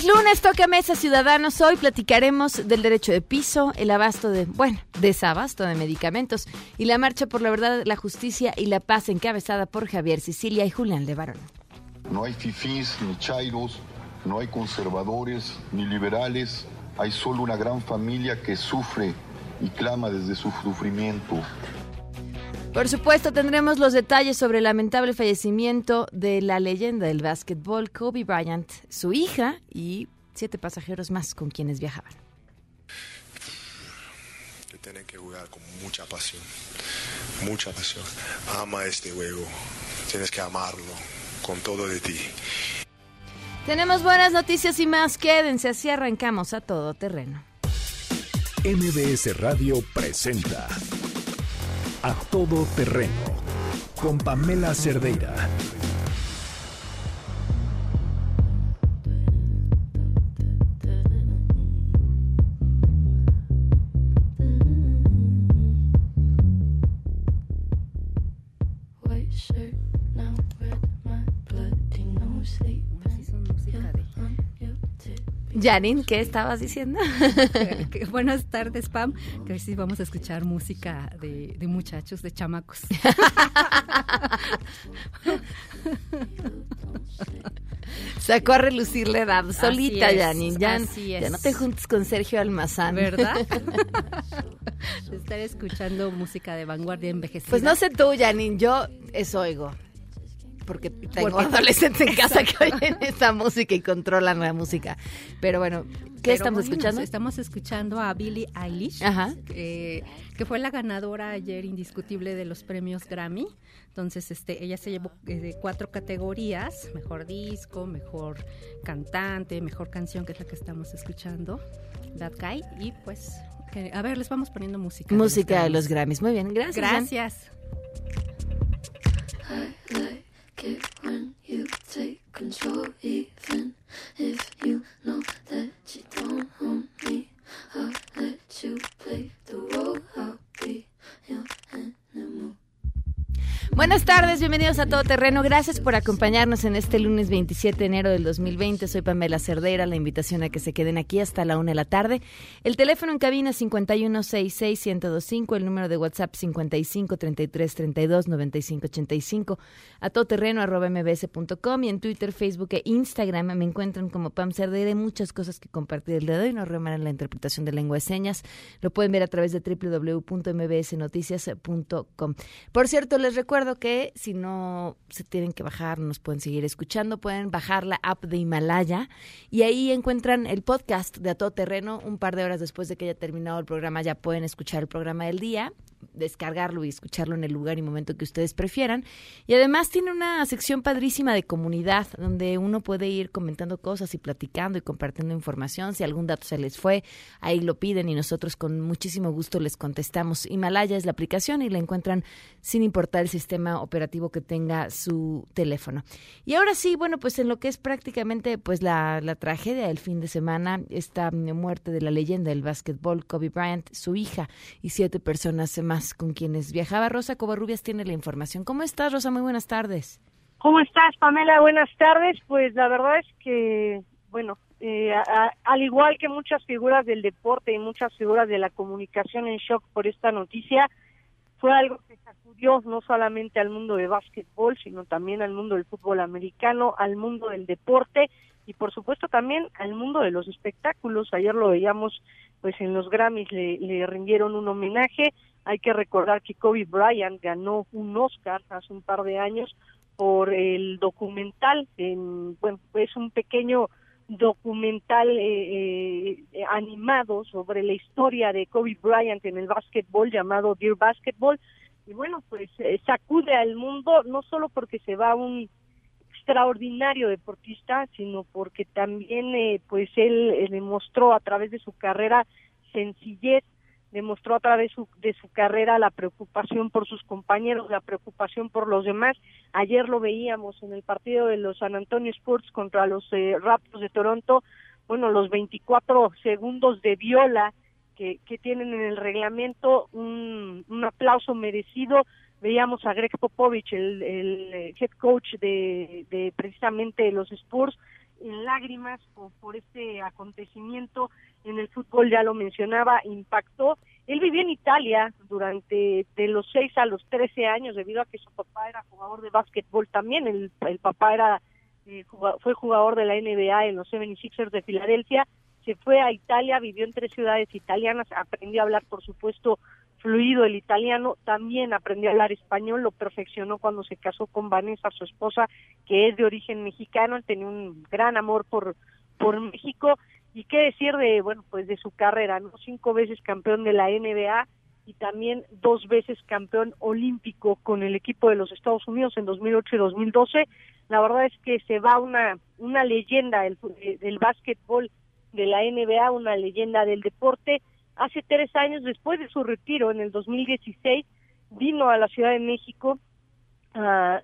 Es lunes, toca mesa ciudadanos. Hoy platicaremos del derecho de piso, el abasto de, bueno, desabasto de medicamentos y la marcha por la verdad, la justicia y la paz encabezada por Javier Sicilia y Julián Levarón. No hay fifís ni chairos, no hay conservadores ni liberales, hay solo una gran familia que sufre y clama desde su sufrimiento. Por supuesto, tendremos los detalles sobre el lamentable fallecimiento de la leyenda del básquetbol, Kobe Bryant, su hija y siete pasajeros más con quienes viajaban. Tienen que jugar con mucha pasión, mucha pasión. Ama este juego, tienes que amarlo con todo de ti. Tenemos buenas noticias y más. Quédense, así arrancamos a todo terreno. MBS Radio presenta A Todo Terreno con Pamela Cerdeira. Janine, ¿qué estabas diciendo? Buenas tardes, Pam. Que sí vamos a escuchar música de, de muchachos, de chamacos. Sacó a relucir la edad solita, es, Janine. Ya, así ya es. no te juntes con Sergio Almazán. ¿Verdad? Estar escuchando música de vanguardia envejecida. Pues no sé tú, Janine, yo eso oigo. Porque tengo Porque- adolescentes en casa que oyen esa música y controlan la música. Pero bueno, ¿qué Pero estamos bueno, escuchando? Estamos escuchando a Billie Eilish, Ajá. eh, que fue la ganadora ayer indiscutible de los premios Grammy. Entonces, este, ella se llevó eh, cuatro categorías: mejor disco, mejor cantante, mejor canción, que es la que estamos escuchando, That Guy. Y pues, que- a ver, les vamos poniendo música. Música de los Grammys. Muy bien, gracias. Jan. Gracias. Like it when you take control, even if you know that you don't own me. I'll let you play the role. I'll be your animal. Buenas tardes, bienvenidos a Todo Terreno. Gracias por acompañarnos en este lunes 27 de enero del 2020. Soy Pamela Cerdera. La invitación a que se queden aquí hasta la una de la tarde. El teléfono en cabina 5166125, el número de WhatsApp 5533329585, a todoterreno arroba mbs.com y en Twitter, Facebook e Instagram me encuentran como Pam Cerdera. Hay muchas cosas que compartir el día de hoy. No reman la interpretación de lengua de señas. Lo pueden ver a través de www.mbsnoticias.com. Por cierto, les recuerdo que si no se tienen que bajar, nos pueden seguir escuchando, pueden bajar la app de Himalaya y ahí encuentran el podcast de A Todo Terreno. Un par de horas después de que haya terminado el programa ya pueden escuchar el programa del día, descargarlo y escucharlo en el lugar y momento que ustedes prefieran. Y además tiene una sección padrísima de comunidad donde uno puede ir comentando cosas y platicando y compartiendo información. Si algún dato se les fue, ahí lo piden y nosotros con muchísimo gusto les contestamos. Himalaya es la aplicación y la encuentran sin importar el sistema operativo que tenga su teléfono. Y ahora sí, bueno, pues en lo que es prácticamente pues la, la tragedia del fin de semana, esta muerte de la leyenda del básquetbol, Kobe Bryant, su hija y siete personas más con quienes viajaba. Rosa Covarrubias tiene la información. ¿Cómo estás, Rosa? Muy buenas tardes. ¿Cómo estás, Pamela? Buenas tardes. Pues la verdad es que, bueno, eh, al igual que muchas figuras del deporte y muchas figuras de la comunicación en shock por esta noticia, fue algo que sacudió no solamente al mundo de básquetbol, sino también al mundo del fútbol americano, al mundo del deporte y por supuesto también al mundo de los espectáculos. Ayer lo veíamos pues en los Grammys le, rindieron un homenaje. Hay que recordar que Kobe Bryant ganó un Oscar hace un par de años por el documental, en, bueno, es un pequeño documental eh, eh, animado sobre la historia de Kobe Bryant en el básquetbol llamado Dear Basketball y bueno pues eh, sacude al mundo no solo porque se va un extraordinario deportista sino porque también eh, pues él eh, demostró a través de su carrera sencillez, demostró a través su- de su carrera la preocupación por sus compañeros, la preocupación por los demás. Ayer lo veíamos en el partido de los San Antonio Sports contra los eh, Raptors de Toronto, bueno, los 24 segundos de viola que, que tienen en el reglamento, un, un aplauso merecido. Veíamos a Greg Popovich, el, eh, head coach de, de precisamente los Spurs, en lágrimas por, por este acontecimiento en el fútbol, ya lo mencionaba, impactó. Él vivió en Italia durante de los 6 a los 13 años debido a que su papá era jugador de básquetbol también. El, papá era eh, fue jugador de la NBA en los 76ers de Filadelfia. Se fue a Italia, vivió en tres ciudades italianas, aprendió a hablar, por supuesto, fluido el italiano, también aprendió a hablar español, lo perfeccionó cuando se casó con Vanessa, su esposa, que es de origen mexicano, él tenía un gran amor por, por México, y qué decir de, bueno, pues de su carrera, ¿no? Cinco veces campeón de la NBA y también dos veces campeón olímpico con el equipo de los Estados Unidos en 2008 y 2012. La verdad es que se va una, una leyenda del, eh, del básquetbol de la NBA, una leyenda del deporte. Hace tres años, después de su retiro, en el 2016, vino a la Ciudad de México a,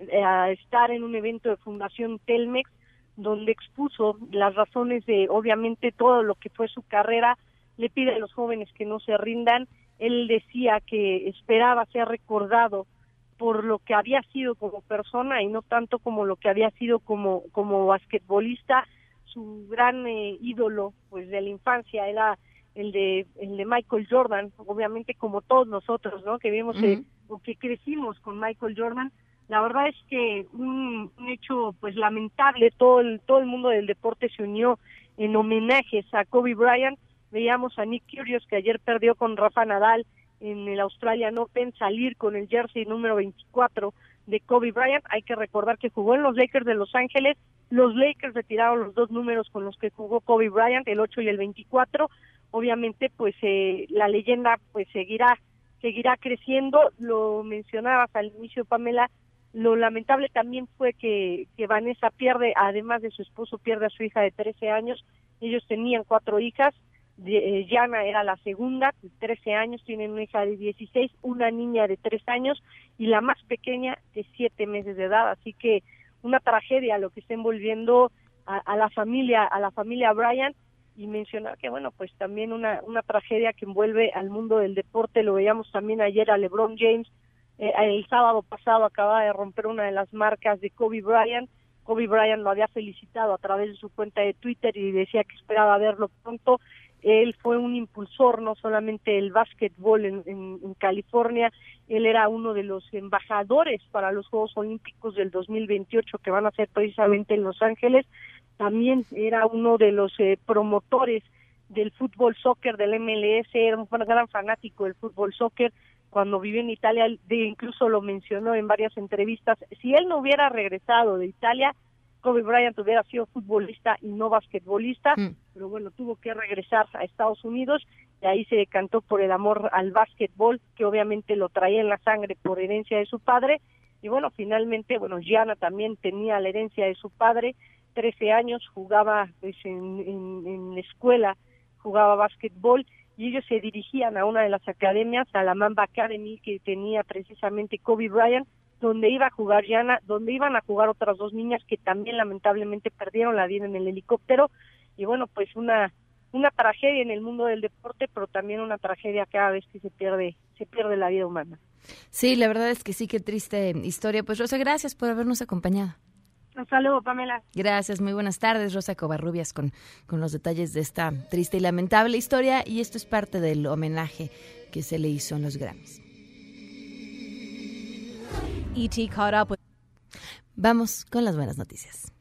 estar en un evento de Fundación Telmex, donde expuso las razones de, obviamente, todo lo que fue su carrera. Le pide a los jóvenes que no se rindan. Él decía que esperaba ser recordado por lo que había sido como persona y no tanto como lo que había sido como, como basquetbolista. Su gran eh, ídolo pues de la infancia era el de el de Michael Jordan, obviamente como todos nosotros, ¿no? Que vimos eh, o que crecimos con Michael Jordan. La verdad es que un, un hecho pues lamentable, todo el todo el mundo del deporte se unió en homenajes a Kobe Bryant. Veíamos a Nick Kyrgios que ayer perdió con Rafa Nadal en el Australian Open salir con el jersey número 24 de Kobe Bryant. Hay que recordar que jugó en los Lakers de Los Ángeles. Los Lakers retiraron los dos números con los que jugó Kobe Bryant, el 8 y el 24. Obviamente, pues eh, la leyenda pues seguirá seguirá creciendo. Lo mencionabas al inicio, Pamela. Lo lamentable también fue que, que Vanessa pierde, además de su esposo, pierde a su hija de 13 años. Ellos tenían cuatro hijas. Eh, era la segunda, de 13 años, tienen una hija de 16, una niña de 3 años y la más pequeña de 7 meses de edad. Así que una tragedia lo que está envolviendo a, a la familia, a la familia Bryant y mencionar que bueno, pues también una, una tragedia que envuelve al mundo del deporte, lo veíamos también ayer a LeBron James, eh, el sábado pasado acaba de romper una de las marcas de Kobe Bryant, Kobe Bryant lo había felicitado a través de su cuenta de Twitter y decía que esperaba verlo pronto. Él fue un impulsor no solamente del básquetbol en- en California, él era uno de los embajadores para los Juegos Olímpicos del 2028 que van a ser precisamente en Los Ángeles. También era uno de los eh, promotores del fútbol soccer del MLS, era un gran fanático del fútbol soccer. Cuando vivió en Italia, de- incluso lo mencionó en varias entrevistas. Si él no hubiera regresado de Italia, Kobe Bryant hubiera sido futbolista y no basquetbolista, pero bueno, tuvo que regresar a Estados Unidos y ahí se decantó por el amor al básquetbol, que obviamente lo traía en la sangre por herencia de su padre. Y bueno, finalmente, bueno, Gianna también tenía la herencia de su padre, 13 años, jugaba pues, en, en, en escuela, jugaba básquetbol y ellos se dirigían a una de las academias, a la Mamba Academy que tenía precisamente Kobe Bryant, donde iba a jugar Gianna, donde iban a jugar otras dos niñas que también lamentablemente perdieron la vida en el helicóptero y bueno, pues una una tragedia en el mundo del deporte, pero también una tragedia cada vez que se pierde se pierde la vida humana. Sí, la verdad es que sí, qué triste historia. Pues Rosa, gracias por habernos acompañado. Hasta luego, Pamela. Gracias, muy buenas tardes, Rosa Covarrubias, con, con los detalles de esta triste y lamentable historia. Y esto es parte del homenaje que se le hizo en los Grammys. ET caught up with. Vamos con las buenas noticias.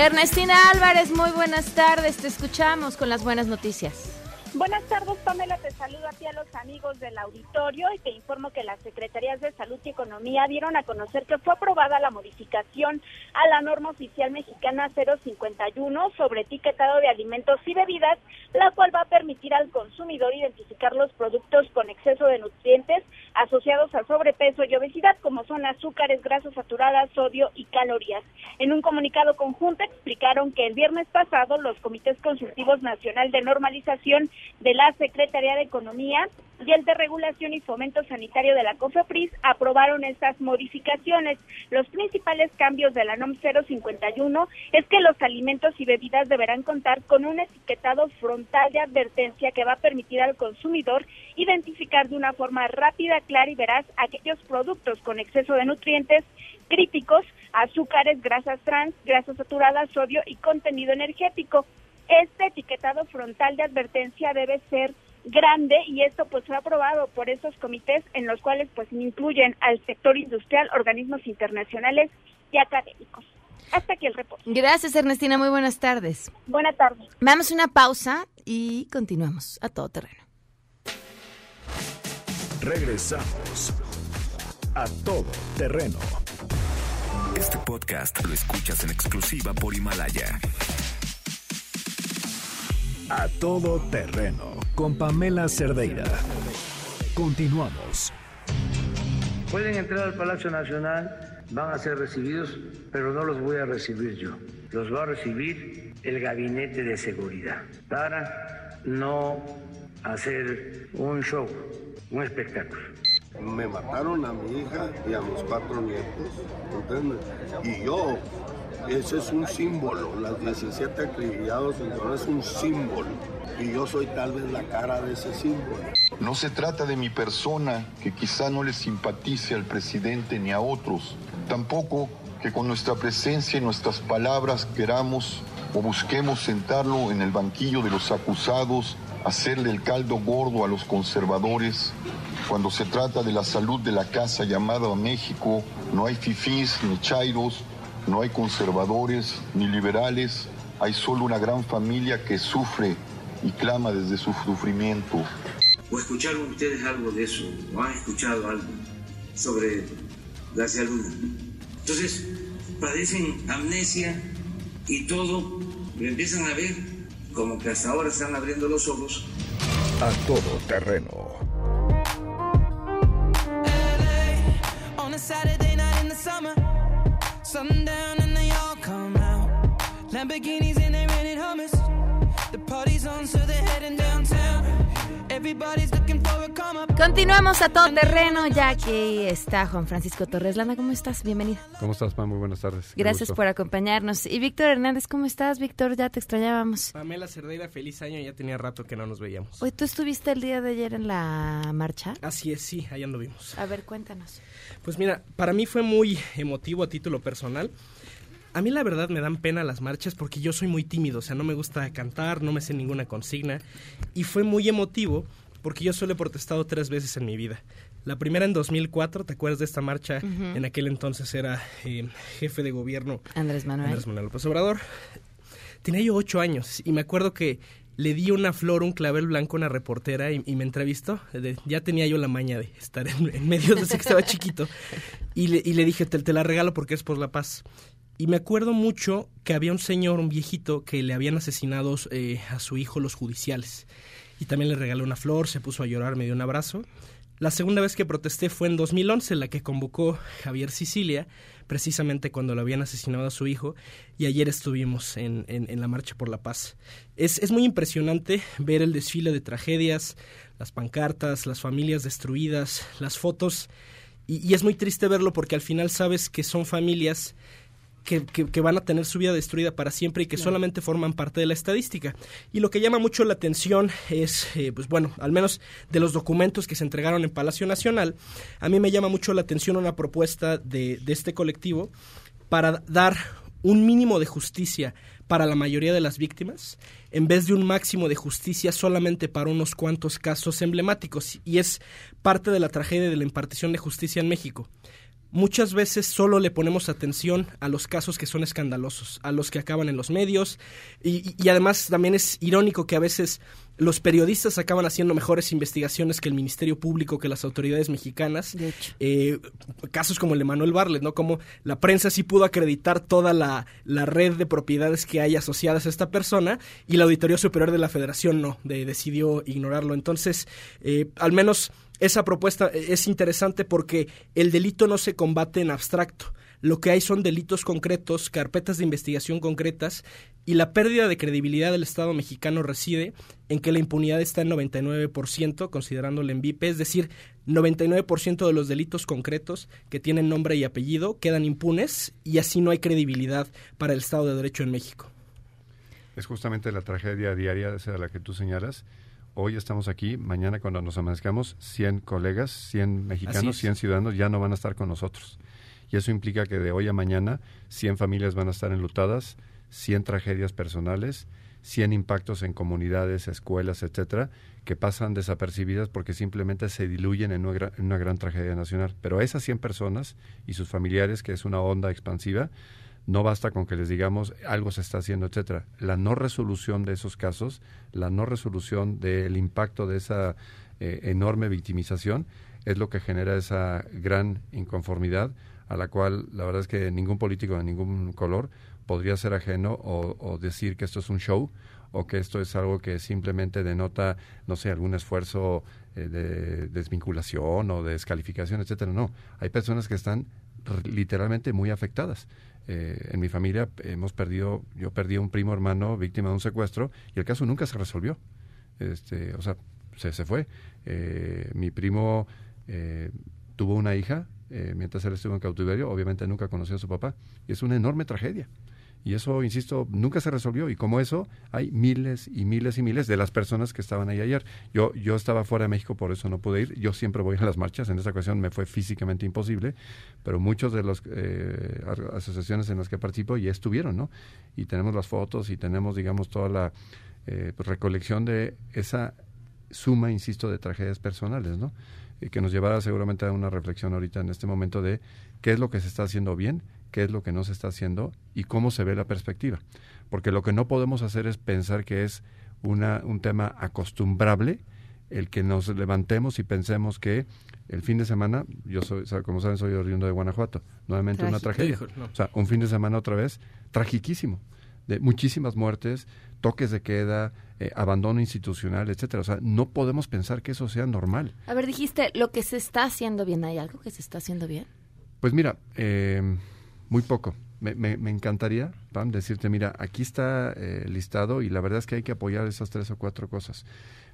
Ernestina Álvarez, muy buenas tardes. Te escuchamos con las buenas noticias. Buenas tardes, Pamela. Te saludo a ti a los amigos del auditorio y te informo que las Secretarías de Salud y Economía dieron a conocer que fue aprobada la modificación a la norma oficial mexicana 051 sobre etiquetado de alimentos y bebidas, la cual va a permitir al consumidor identificar los productos con exceso de nutrientes asociados a sobrepeso y obesidad, como son azúcares, grasas saturadas, sodio y calorías. En un comunicado conjunto explicaron que el viernes pasado los comités consultivos nacional de normalización de la Secretaría de Economía y el de Regulación y Fomento Sanitario de la COFEPRIS aprobaron estas modificaciones. Los principales cambios de la NOM 051 es que los alimentos y bebidas deberán contar con un etiquetado frontal de advertencia que va a permitir al consumidor identificar de una forma rápida, clara y veraz aquellos productos con exceso de nutrientes críticos, azúcares, grasas trans, grasas saturadas, sodio y contenido energético. Este etiquetado frontal de advertencia debe ser grande y esto pues fue aprobado por esos comités en los cuales pues incluyen al sector industrial, organismos internacionales y académicos. Hasta aquí el reporte. Gracias Ernestina, muy buenas tardes. Buenas tardes. Vamos a una pausa y continuamos a todo terreno. Regresamos a todo terreno. Este podcast lo escuchas en exclusiva por Himalaya. A todo terreno con Pamela Cerdeira. Continuamos. Pueden entrar al Palacio Nacional, van a ser recibidos, pero no los voy a recibir yo. Los va a recibir el Gabinete de Seguridad para no hacer un show, un espectáculo. Me mataron a mi hija y a mis cuatro nietos, ¿entiendes? Y yo, ese es un símbolo, las 17 acribillados es un símbolo. Y yo soy tal vez la cara de ese símbolo. No se trata de mi persona, que quizá no le simpatice al presidente ni a otros. Tampoco que con nuestra presencia y nuestras palabras queramos o busquemos sentarlo en el banquillo de los acusados, hacerle el caldo gordo a los conservadores. Cuando se trata de la salud de la casa llamada México, no hay fifís ni chairos, no hay conservadores ni liberales, hay solo una gran familia que sufre y clama desde su sufrimiento. ¿O escucharon ustedes algo de eso? ¿O han escuchado algo sobre García Luna? Entonces, padecen amnesia y todo lo empiezan a ver como que hasta ahora están abriendo los ojos. A todo terreno. Lamborghinis and they rented hummus. The party's on, so they're heading downtown. Everybody's looking for a come up. Continuamos a todo terreno, ya que está Juan Francisco Torres Landa. ¿Cómo estás? Bienvenido. ¿Cómo estás, Pam? Muy buenas tardes. Gracias gusto. por acompañarnos. Y Víctor Hernández, ¿cómo estás? Víctor, ya te extrañábamos. Pamela Cerdeira, feliz año, ya tenía rato que no nos veíamos. Hoy tú estuviste el día de ayer en la marcha. Así es, sí, allá anduvimos. A ver, cuéntanos. Pues mira, para mí fue muy emotivo a título personal. A mí la verdad me dan pena las marchas porque yo soy muy tímido, o sea, no me gusta cantar, no me sé ninguna consigna. Y fue muy emotivo porque yo solo he protestado tres veces en mi vida. La primera en 2004, ¿te acuerdas de esta marcha? En aquel entonces era eh, jefe de gobierno Andrés Manuel. Andrés Manuel López Obrador. Tenía yo ocho años y me acuerdo que le di una flor, un clavel blanco a una reportera y, y me entrevistó. De- ya tenía yo la maña de estar en, en medio desde que estaba chiquito. Y le, y le dije, te, te la regalo porque es por la paz. Y me acuerdo mucho que había un señor, un viejito, que le habían asesinado eh, a su hijo los judiciales. Y también le regalé una flor, se puso a llorar, me dio un abrazo. La segunda vez que protesté fue en 2011, la que convocó Javier Sicilia, precisamente cuando le habían asesinado a su hijo, y ayer estuvimos en, en- la Marcha por la Paz. Es, es muy impresionante ver el desfile de tragedias, las pancartas, las familias destruidas, las fotos, y es muy triste verlo porque al final sabes que son familias que, que- que van a tener su vida destruida para siempre y que solamente forman parte de la estadística. Y lo que llama mucho la atención es, eh, pues bueno, al menos de los documentos que se entregaron en Palacio Nacional, a mí me llama mucho la atención una propuesta de, de este colectivo para dar un mínimo de justicia para la mayoría de las víctimas, en vez de un máximo de justicia solamente para unos cuantos casos emblemáticos. Y es parte de la tragedia de la impartición de justicia en México muchas veces solo le ponemos atención a los casos que son escandalosos, a los que acaban en los medios y, y- además también es irónico que a veces los periodistas acaban haciendo mejores investigaciones que el Ministerio Público, que las autoridades mexicanas. De hecho. Eh, casos como el de Manuel Barlet, ¿no? Como la prensa sí pudo acreditar toda la, la red de propiedades que hay asociadas a esta persona y la Auditoría Superior de la Federación no, de, decidió ignorarlo. Entonces, eh, al menos esa propuesta es interesante porque el delito no se combate en abstracto lo que hay son delitos concretos, carpetas de investigación concretas y la pérdida de credibilidad del Estado mexicano reside en que la impunidad está en 99%, considerando el envipe, es decir, 99% de los delitos concretos que tienen nombre y apellido quedan impunes y así no hay credibilidad para el Estado de Derecho en México. Es justamente la tragedia diaria esa de la que tú señalas. Hoy estamos aquí, mañana cuando nos amanezcamos, 100 colegas, 100 mexicanos, 100 ciudadanos ya no van a estar con nosotros y eso implica que de hoy a mañana 100 familias van a estar enlutadas, 100 tragedias personales, 100 impactos en comunidades, escuelas, etcétera, que pasan desapercibidas porque simplemente se diluyen en una, en una, gran tragedia nacional. Pero a esas 100 personas y sus familiares, que es una onda expansiva, no basta con que les digamos algo se está haciendo, etcétera. La no resolución de esos casos, la no resolución del impacto de esa eh, enorme victimización es lo que genera esa gran inconformidad a la cual la verdad es que ningún político de ningún color podría ser ajeno o, decir que esto es un show o que esto es algo que simplemente denota, no sé, algún esfuerzo eh, de desvinculación o de descalificación, etcétera. No, hay personas que están literalmente muy afectadas. Eh, en mi familia hemos perdido, yo perdí a un primo hermano víctima de un secuestro y el caso nunca se resolvió. Este, o sea, se, se fue. Eh, mi primo tuvo una hija eh, mientras él estuvo en cautiverio, obviamente nunca conoció a su papá. Y es una enorme tragedia. Y eso, insisto, nunca se resolvió. Y como eso, hay miles y miles y miles de las personas que estaban ahí ayer. Yo, yo estaba fuera de México, por eso no pude ir. Yo siempre voy a las marchas. En esta ocasión me fue físicamente imposible. Pero muchos de las eh, asociaciones en las que participo ya estuvieron, ¿no? Y tenemos las fotos y tenemos, digamos, toda la eh, pues, recolección de esa suma, insisto, de tragedias personales, ¿no? y que nos llevará seguramente a una reflexión ahorita en este momento de qué es lo que se está haciendo bien, qué es lo que no se está haciendo y cómo se ve la perspectiva. Porque lo que no podemos hacer es pensar que es una, un tema acostumbrable el que nos levantemos y pensemos que el fin de semana, yo soy, como saben, soy oriundo de Guanajuato, nuevamente una tragedia. O sea, un fin de semana otra vez, tragiquísimo, de muchísimas muertes, toques de queda, eh, abandono institucional, etcétera. O sea, no podemos pensar que eso sea normal. A ver, dijiste, lo que se está haciendo bien, ¿hay algo que se está haciendo bien? Pues mira, eh, muy poco. Me, me, encantaría, Pam, decirte, mira, aquí está eh, listado y la verdad es que hay que apoyar esas tres o cuatro cosas.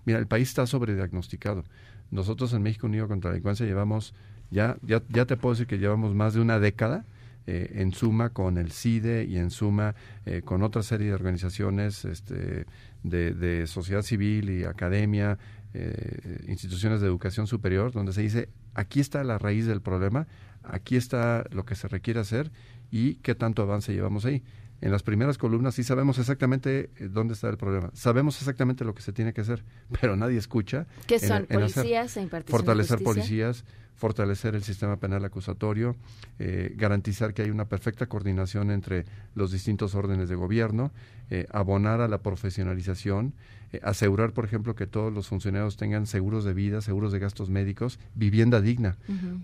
Mira, el país está sobrediagnosticado. Nosotros en México Unido contra la Delincuencia llevamos, ya, ya, ya te puedo decir que llevamos más de una década eh, en suma con el CIDE y en suma eh, con otra serie de organizaciones este, de, sociedad civil y academia, eh, instituciones de educación superior, donde se dice, aquí está la raíz del problema, aquí está lo que se requiere hacer y qué tanto avance llevamos ahí. En las primeras columnas sí sabemos exactamente dónde está el problema, sabemos exactamente lo que se tiene que hacer, pero nadie escucha. ¿Qué son? ¿Policías e Fortalecer policías, fortalecer el sistema penal acusatorio, eh, garantizar que hay una perfecta coordinación entre los distintos órdenes de gobierno, eh, abonar a la profesionalización, eh, asegurar, por ejemplo, que todos los funcionarios tengan seguros de vida, seguros de gastos médicos, vivienda digna.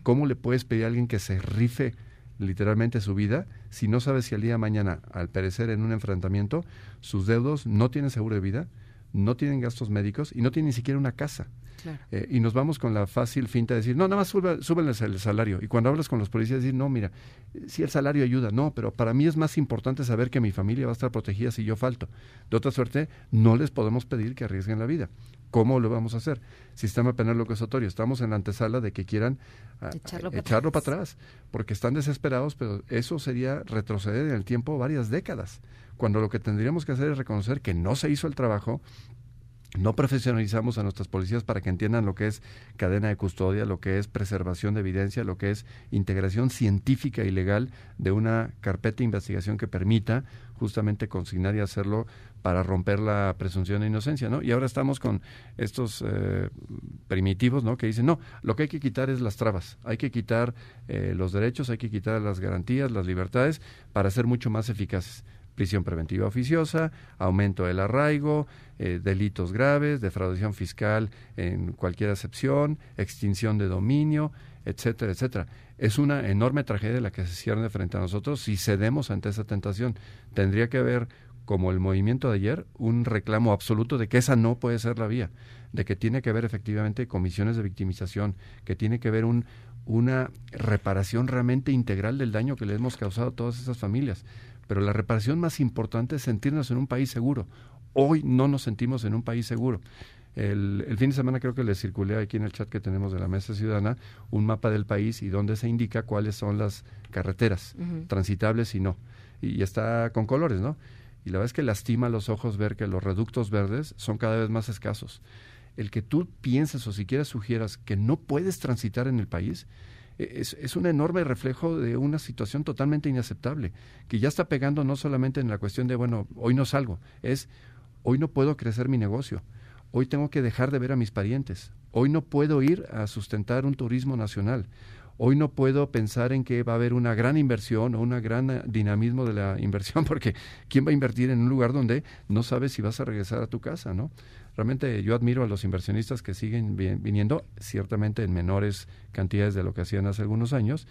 ¿Cómo le puedes pedir a alguien que se rife literalmente su vida si no sabe si al día de mañana, al perecer en un enfrentamiento, sus deudos no tienen seguro de vida, no tienen gastos médicos y no tienen ni siquiera una casa? Eh, y nos vamos con la fácil finta de decir, no, nada más súbenles el salario. Y cuando hablas con los policías, decir, no, mira, si el salario ayuda, no, pero para mí es más importante saber que mi familia va a estar protegida si yo falto. De otra suerte, no les podemos pedir que arriesguen la vida. ¿Cómo lo vamos a hacer? Sistema penal locusatorio. Estamos en la antesala de que quieran ah, echarlo, para, atrás, porque están desesperados, pero eso sería retroceder en el tiempo varias décadas, cuando lo que tendríamos que hacer es reconocer que no se hizo el trabajo, no profesionalizamos a nuestras policías para que entiendan lo que es cadena de custodia, lo que es preservación de evidencia, lo que es integración científica y legal de una carpeta de investigación que permita justamente consignar y hacerlo para romper la presunción de inocencia, ¿no? Y ahora estamos con estos eh, primitivos, ¿no? Que dicen, no, lo que hay que quitar es las trabas, hay que quitar eh, los derechos, hay que quitar las garantías, las libertades para ser mucho más eficaces prisión preventiva oficiosa, aumento del arraigo, eh, delitos graves, defraudación fiscal en cualquier excepción, extinción de dominio, etcétera, etcétera. Es una enorme tragedia la que se cierne frente a nosotros si cedemos ante esa tentación. Tendría que haber, como el movimiento de ayer, un reclamo absoluto de que esa no puede ser la vía, de que tiene que haber efectivamente comisiones de victimización, que tiene que haber un, una reparación realmente integral del daño que le hemos causado a todas esas familias. Pero la reparación más importante es sentirnos en un país seguro. Hoy no nos sentimos en un país seguro. El, fin de semana creo que le circulé aquí en el chat que tenemos de la Mesa Ciudadana un mapa del país y donde se indica cuáles son las carreteras transitables y no. Y, está con colores, ¿no? Y la verdad es que lastima los ojos ver que los reductos verdes son cada vez más escasos. El que tú pienses o siquiera sugieras que no puedes transitar en el país, e, es, es, un enorme reflejo de una situación totalmente inaceptable, que ya está pegando no solamente en la cuestión de, bueno, hoy no salgo, es, hoy no puedo crecer mi negocio, hoy tengo que dejar de ver a mis parientes, hoy no puedo ir a sustentar un turismo nacional, hoy no puedo pensar en que va a haber una gran inversión o un gran dinamismo de la inversión, porque ¿quién va a invertir en un lugar donde no sabes si vas a regresar a tu casa, no? Realmente yo admiro a los inversionistas que siguen viniendo, ciertamente en menores cantidades de lo que hacían hace algunos años,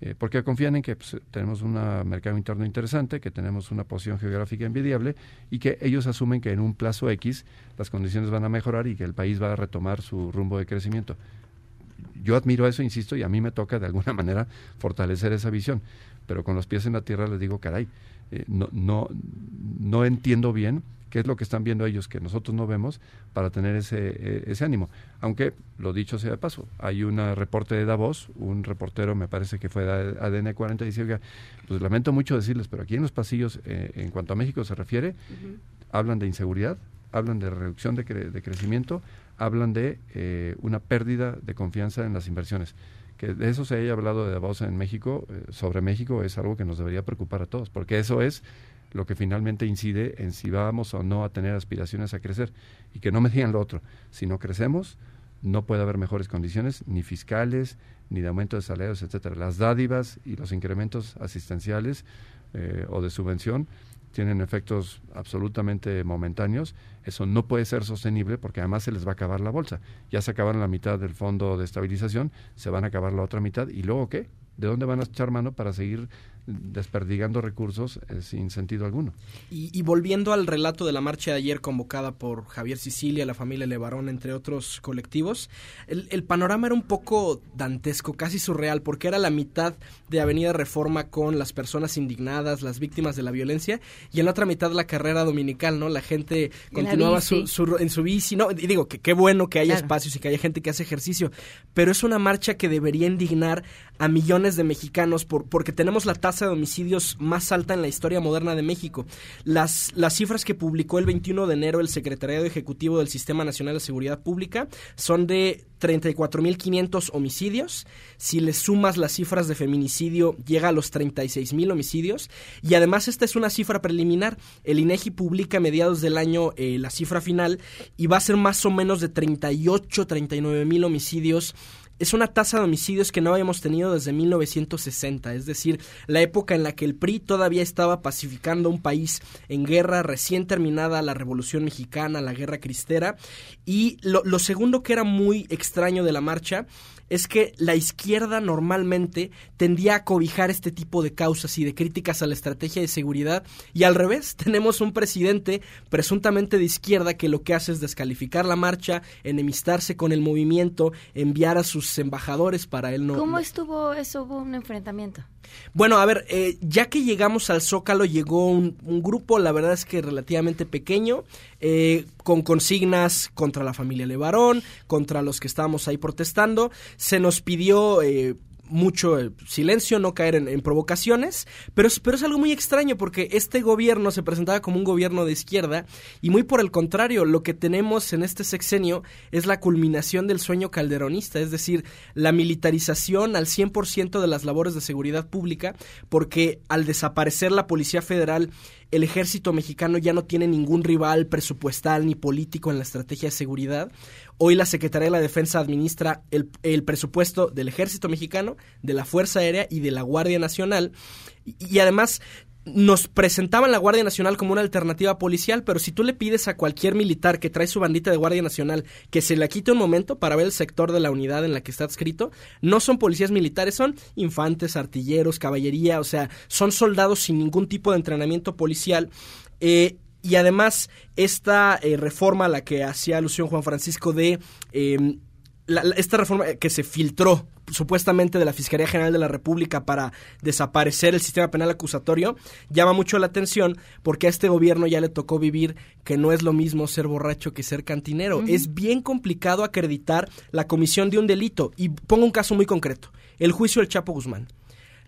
eh, porque confían en que pues, tenemos un mercado interno interesante, que tenemos una posición geográfica envidiable y que ellos asumen que en un plazo X las condiciones van a mejorar y que el país va a retomar su rumbo de crecimiento. Yo admiro eso, insisto, y a mí me toca de alguna manera fortalecer esa visión, pero con los pies en la tierra les digo, caray, eh, no, no, no entiendo bien qué es lo que están viendo ellos que nosotros no vemos para tener ese, eh, ese ánimo. Aunque, lo dicho sea de paso, hay un reporte de Davos, un reportero me parece que fue de ADN 40, dice, oiga, pues lamento mucho decirles, pero aquí en los pasillos, eh, en cuanto a México se refiere, hablan de inseguridad, hablan de reducción de, de crecimiento, hablan de eh, una pérdida de confianza en las inversiones que de eso se haya hablado de Davos en México, sobre México, es algo que nos debería preocupar a todos, porque eso es lo que finalmente incide en si vamos o no a tener aspiraciones a crecer. Y que no me digan lo otro, si no crecemos, no puede haber mejores condiciones, ni fiscales, ni de aumento de salarios, etcétera. Las dádivas y los incrementos asistenciales eh, o de subvención tienen efectos absolutamente momentáneos. Eso no puede ser sostenible porque además se les va a acabar la bolsa. Ya se acabaron la mitad del fondo de estabilización, se van a acabar la otra mitad y luego qué? ¿De dónde van a echar mano para seguir desperdigando recursos eh, sin sentido alguno. Y, volviendo al relato de la marcha de ayer convocada por Javier Sicilia, la familia Levarón, entre otros colectivos, el, panorama era un poco dantesco, casi surreal, porque era la mitad de Avenida Reforma con las personas indignadas, las víctimas de la violencia, y en la otra mitad la carrera dominical, ¿no? La gente continuaba en su bici, ¿no? Y digo que qué bueno que haya espacios y que haya gente que hace ejercicio, pero es una marcha que debería indignar a millones de mexicanos por, porque tenemos la tasa de homicidios más alta en la historia moderna de México. Las, las cifras que publicó el 21 de enero el Secretariado Ejecutivo del Sistema Nacional de Seguridad Pública son de 34.500 homicidios. Si le sumas las cifras de feminicidio, llega a los 36.000 homicidios. Y además esta es una cifra preliminar. El INEGI publica a mediados del año eh, la cifra final y va a ser más o menos de 38, 39.000 homicidios es una tasa de homicidios que no habíamos tenido desde 1960, es decir, la época en la que el PRI todavía estaba pacificando un país en guerra, recién terminada la Revolución Mexicana, la Guerra Cristera. Y lo, lo segundo que era muy extraño de la marcha es que la izquierda normalmente tendía a cobijar este tipo de causas y de críticas a la estrategia de seguridad y al revés, tenemos un presidente presuntamente de izquierda que lo que hace es descalificar la marcha, enemistarse con el movimiento, enviar a sus embajadores para él no... ¿Cómo estuvo eso? ¿Hubo un enfrentamiento? Bueno, a ver, eh, ya que llegamos al Zócalo llegó un, grupo, la verdad es que relativamente pequeño, eh, con consignas contra la familia Levarón, contra los que estábamos ahí protestando. Se nos pidió... Eh, mucho silencio, no caer en, provocaciones, pero, pero es algo muy extraño porque este gobierno se presentaba como un gobierno de izquierda y muy por el contrario, lo que tenemos en este sexenio es la culminación del sueño calderonista, es decir, la militarización al 100% de las labores de seguridad pública, porque al desaparecer la Policía Federal el ejército mexicano ya no tiene ningún rival presupuestal ni político en la estrategia de seguridad. Hoy la Secretaría de la Defensa administra el, presupuesto del ejército mexicano, de la Fuerza Aérea y de la Guardia Nacional. Y, además nos presentaban la Guardia Nacional como una alternativa policial, pero si tú le pides a cualquier militar que trae su bandita de Guardia Nacional que se la quite un momento para ver el sector de la unidad en la que está adscrito, no son policías militares, son infantes, artilleros, caballería, o sea, son soldados sin ningún tipo de entrenamiento policial. Eh, y además, esta eh, reforma a la que hacía alusión Juan Francisco de eh, esta reforma que se filtró supuestamente de la Fiscalía General de la República para desaparecer el sistema penal acusatorio, llama mucho la atención porque a este gobierno ya le tocó vivir que no es lo mismo ser borracho que ser cantinero. Es bien complicado acreditar la comisión de un delito. Y pongo un caso muy concreto, el juicio del Chapo Guzmán.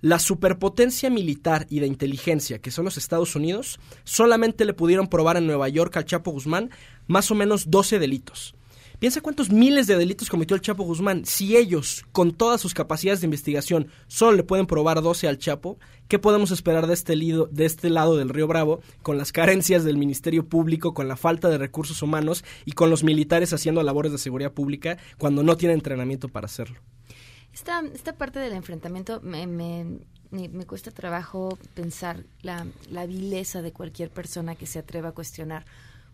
La superpotencia militar y de inteligencia que son los Estados Unidos solamente le pudieron probar en Nueva York al Chapo Guzmán más o menos 12 delitos Piensa cuántos miles de delitos cometió el Chapo Guzmán. Si ellos, con todas sus capacidades de investigación, solo le pueden probar 12 al Chapo, ¿qué podemos esperar de este, de este lado del Río Bravo, con las carencias del Ministerio Público, con la falta de recursos humanos y con los militares haciendo labores de seguridad pública cuando no tienen entrenamiento para hacerlo? Esta, esta parte del enfrentamiento me, me, me, cuesta trabajo pensar la, la vileza de cualquier persona que se atreva a cuestionar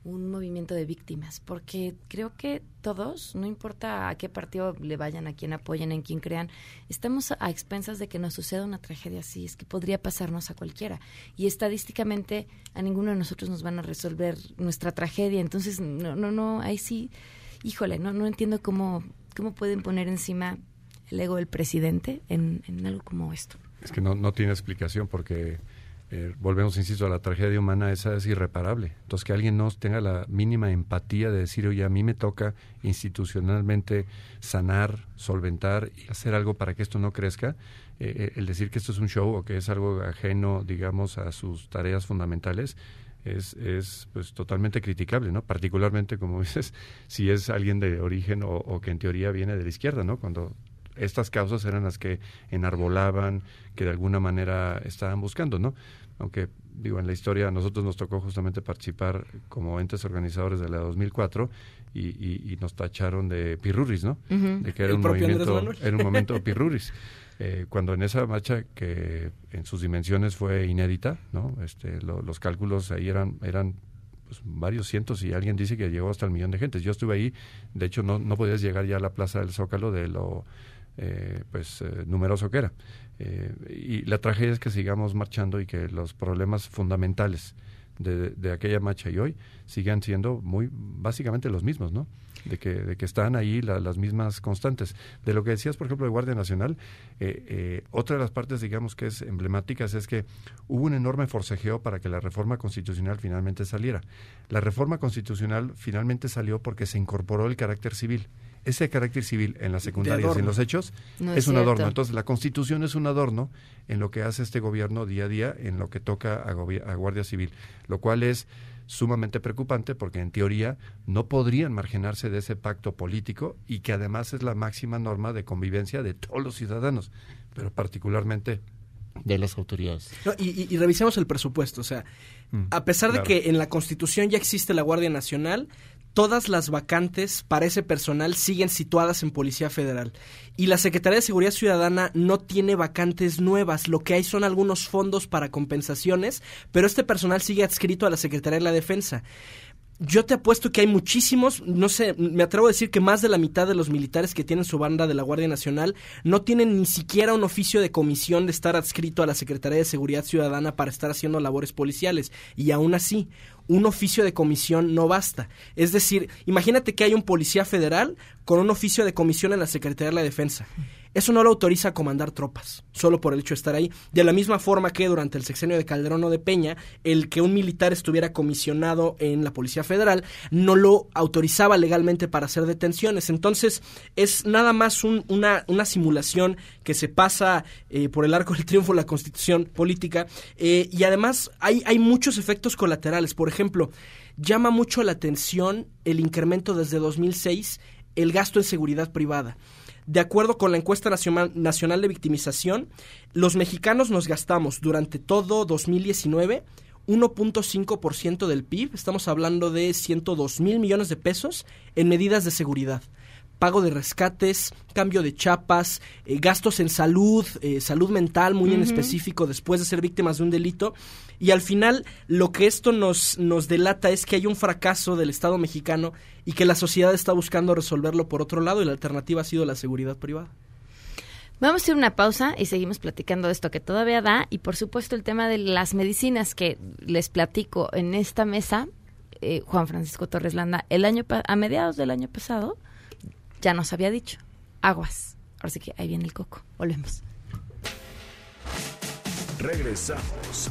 un movimiento de víctimas, porque creo que todos, no importa a qué partido le vayan, a quién apoyen, en quién crean, estamos a expensas de que nos suceda una tragedia así, es que podría pasarnos a cualquiera. Y estadísticamente a ninguno de nosotros nos van a resolver nuestra tragedia, entonces no, no, no, ahí sí, híjole, no, no entiendo cómo, cómo pueden poner encima el ego del presidente en, en algo como esto. Es que no, no tiene explicación porque eh, volvemos, insisto, a la tragedia humana, esa es irreparable. Entonces, que alguien no tenga la mínima empatía de decir, oye, a mí me toca institucionalmente sanar, solventar y hacer algo para que esto no crezca, eh, eh, el decir que esto es un show o que es algo ajeno, digamos, a sus tareas fundamentales, es, es pues totalmente criticable, ¿no? Particularmente, como dices, si es alguien de origen o, o, que en teoría viene de la izquierda, ¿no? Cuando estas causas eran las que enarbolaban, que de alguna manera estaban buscando, ¿no? Aunque, digo, en la historia a nosotros nos tocó justamente participar como entes organizadores de la 2004 y, y, y nos tacharon de pirruris, ¿no? De que era un movimiento, era un momento pirruris. Eh, cuando en esa marcha que en sus dimensiones fue inédita, ¿no? Este, los cálculos ahí eran eran pues, varios cientos y alguien dice que llegó hasta el millón de gente. Yo estuve ahí, de hecho no, no podías llegar ya a la Plaza del Zócalo de lo eh, pues eh, numeroso que era. Eh, y la tragedia es que sigamos marchando y que los problemas fundamentales de, aquella marcha y hoy sigan siendo muy básicamente los mismos, ¿no? De que, de que están ahí las mismas constantes. De lo que decías, por ejemplo, de Guardia Nacional, otra de las partes, digamos, que es emblemáticas es que hubo un enorme forcejeo para que la reforma constitucional finalmente saliera. La reforma constitucional finalmente salió porque se incorporó el carácter civil ese carácter civil en las secundarias y en los hechos es, un adorno. Entonces, la Constitución es un adorno en lo que hace este gobierno día a día, en lo que toca a, a Guardia Civil, lo cual es sumamente preocupante porque en teoría no podrían marginarse de ese pacto político y que además es la máxima norma de convivencia de todos los ciudadanos, pero particularmente de las autoridades. y, revisemos el presupuesto, o sea, mm, a pesar de que en la Constitución ya existe la Guardia Nacional, todas las vacantes para ese personal siguen situadas en Policía Federal. Y la Secretaría de Seguridad Ciudadana no tiene vacantes nuevas. Lo que hay son algunos fondos para compensaciones, pero este personal sigue adscrito a la Secretaría de la Defensa yo te apuesto que hay muchísimos, no sé, me atrevo a decir que más de la mitad de los militares que tienen su banda de la Guardia Nacional no tienen ni siquiera un oficio de comisión de estar adscrito a la Secretaría de Seguridad Ciudadana para estar haciendo labores policiales. Y aún así, un oficio de comisión no basta. Es decir, imagínate que hay un policía federal con un oficio de comisión en la Secretaría de la Defensa. Eso no lo autoriza a comandar tropas, solo por el hecho de estar ahí. De la misma forma que durante el sexenio de Calderón o de Peña, el que un militar estuviera comisionado en la Policía Federal no lo autorizaba legalmente para hacer detenciones. Entonces, es nada más una, simulación que se pasa eh, por el arco del triunfo de la constitución política. Eh, y además, hay, hay muchos efectos colaterales. Por ejemplo, llama mucho la atención el incremento desde 2006 el gasto en seguridad privada. De acuerdo con la encuesta nacional de victimización, los mexicanos nos gastamos durante todo 2019 1.5% del PIB, estamos hablando de 102 mil millones de pesos en medidas de seguridad. pago de rescates, cambio de chapas, eh, gastos en salud, eh, salud mental muy en específico después de ser víctimas de un delito. Y al final lo que esto nos, nos delata es que hay un fracaso del Estado mexicano y que la sociedad está buscando resolverlo por otro lado y la alternativa ha sido la seguridad privada. Vamos a hacer una pausa y seguimos platicando de esto que todavía da y por supuesto el tema de las medicinas que les platico en esta mesa. Eh, Juan Francisco Torres Landa, el año a mediados del año pasado ya nos había dicho, aguas. Ahora sí que ahí viene el coco. Volvemos. Regresamos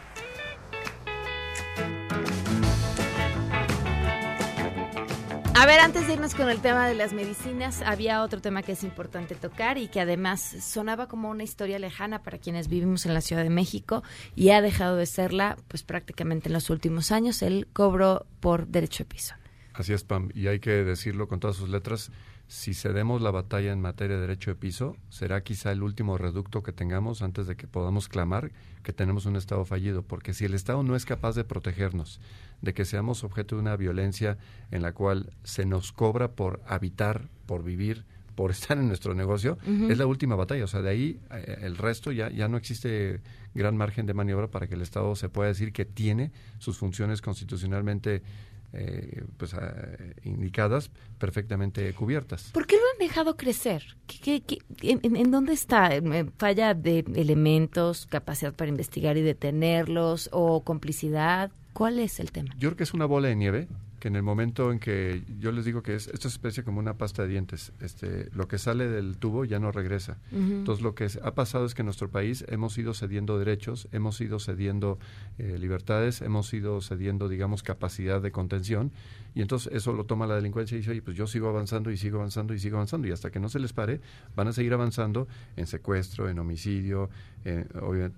A ver, antes de irnos con el tema de las medicinas, había otro tema que es importante tocar y que además sonaba como una historia lejana para quienes vivimos en la Ciudad de México y ha dejado de serla pues prácticamente en los últimos años, el cobro por derecho de piso. Así es, Pam, y hay que decirlo con todas sus letras, si cedemos la batalla en materia de derecho de piso, será quizá el último reducto que tengamos antes de que podamos clamar que tenemos un Estado fallido, porque si el Estado no es capaz de protegernos, de que seamos objeto de una violencia en la cual se nos cobra por habitar, por vivir, por estar en nuestro negocio, es la última batalla. O sea, de ahí eh, el resto ya, ya no existe gran margen de maniobra para que el Estado se pueda decir que tiene sus funciones constitucionalmente eh, pues, eh, indicadas, perfectamente cubiertas. ¿Por qué lo han dejado crecer? ¿Qué, en, dónde está? ¿Falla de elementos, capacidad para investigar y detenerlos o complicidad? ¿Cuál es el tema? Yo creo que es una bola de nieve que en el momento en que yo les digo que es, esto es especie como una pasta de dientes, este, lo que sale del tubo ya no regresa. Entonces lo que ha pasado es que en nuestro país hemos ido cediendo derechos, hemos ido cediendo eh, libertades, hemos ido cediendo, digamos, capacidad de contención y entonces eso lo toma la delincuencia y dice, oye, pues yo sigo avanzando y sigo avanzando y sigo avanzando y hasta que no se les pare van a seguir avanzando en secuestro, en homicidio, en,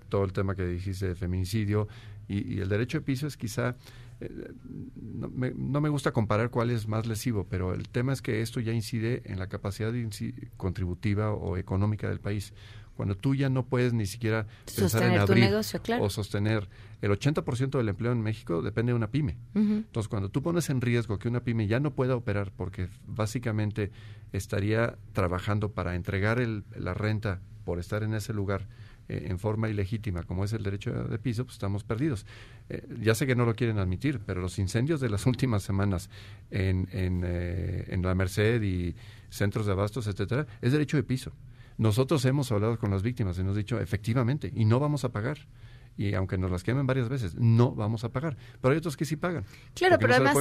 todo el tema que dijiste de feminicidio y, y el derecho de piso es quizá no me, no me, gusta comparar cuál es más lesivo, pero el tema es que esto ya incide en la capacidad contributiva o económica del país. Cuando tú ya no puedes ni siquiera pensar en abrir o sostener el 80% del empleo en México depende de una pyme. Entonces, cuando tú pones en riesgo que una pyme ya no pueda operar porque básicamente estaría trabajando para entregar el, la renta por estar en ese lugar eh, en forma ilegítima, como es el derecho de piso, pues estamos perdidos. Eh, ya sé que no lo quieren admitir, pero los incendios de las últimas semanas en, en, eh, en la Merced y centros de abastos, etcétera, es derecho de piso. Nosotros hemos hablado con las víctimas y nos dicho, efectivamente, y no vamos a pagar y aunque nos las quemen varias veces, no vamos a pagar. Pero hay otros que sí pagan. Claro, pero además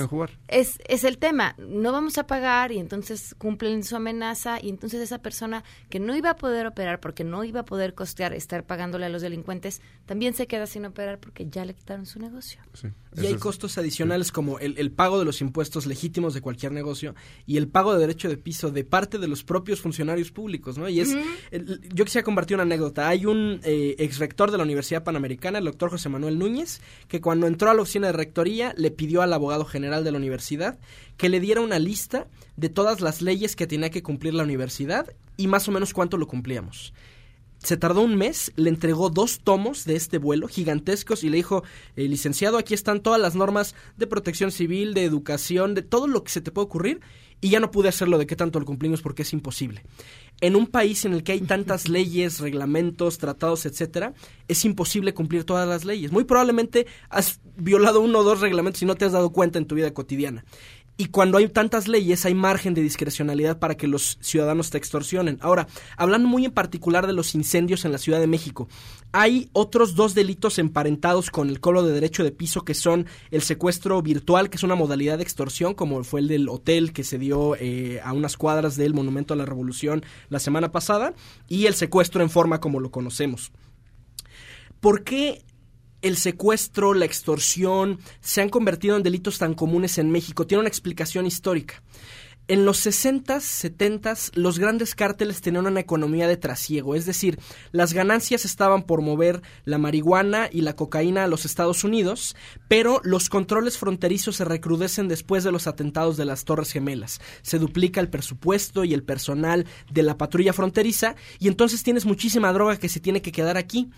Es, es el tema, no vamos a pagar y entonces cumplen su amenaza y entonces esa persona que no iba a poder operar porque no iba a poder costear estar pagándole a los delincuentes, también se queda sin operar porque ya le quitaron su negocio. Y hay costos adicionales como el, el, pago de los impuestos legítimos de cualquier negocio y el pago de derecho de piso de parte de los propios funcionarios públicos, ¿no? Y es, yo quisiera compartir una anécdota. Hay un eh, ex rector de la Universidad Panamericana el doctor José Manuel Núñez, que cuando entró a la oficina de rectoría le pidió al abogado general de la universidad que le diera una lista de todas las leyes que tenía que cumplir la universidad y más o menos cuánto lo cumplíamos se tardó un mes, le entregó dos tomos de este vuelo gigantescos y le dijo, eh, licenciado, aquí están todas las normas de protección civil, de educación, de todo lo que se te puede ocurrir y ya no pude hacerlo de qué tanto lo cumplimos porque es imposible en un país en el que hay tantas leyes, reglamentos, tratados, etcétera, es imposible cumplir todas las leyes. Muy probablemente has violado uno o dos reglamentos y no te has dado cuenta en tu vida cotidiana. Y cuando hay tantas leyes, hay margen de discrecionalidad para que los ciudadanos te extorsionen. Ahora, hablando muy en particular de los incendios en la Ciudad de México, hay otros dos delitos emparentados con el colo de derecho de piso que son el secuestro virtual, que es una modalidad de extorsión, como fue el del hotel que se dio eh, a unas cuadras del Monumento a la Revolución la semana pasada, y el secuestro en forma como lo conocemos. ¿Por qué el secuestro, la extorsión se han convertido en delitos tan comunes en México. Tiene una explicación histórica. en los 60s, 70s, los grandes cárteles tenían una economía de trasiego, es decir, las ganancias estaban por mover la marihuana y la cocaína a los Estados Unidos, pero los controles fronterizos se recrudecen después de los atentados de las Torres Gemelas. Se duplica el presupuesto y el personal de la patrulla fronteriza y entonces tienes muchísima droga que se tiene que quedar aquí.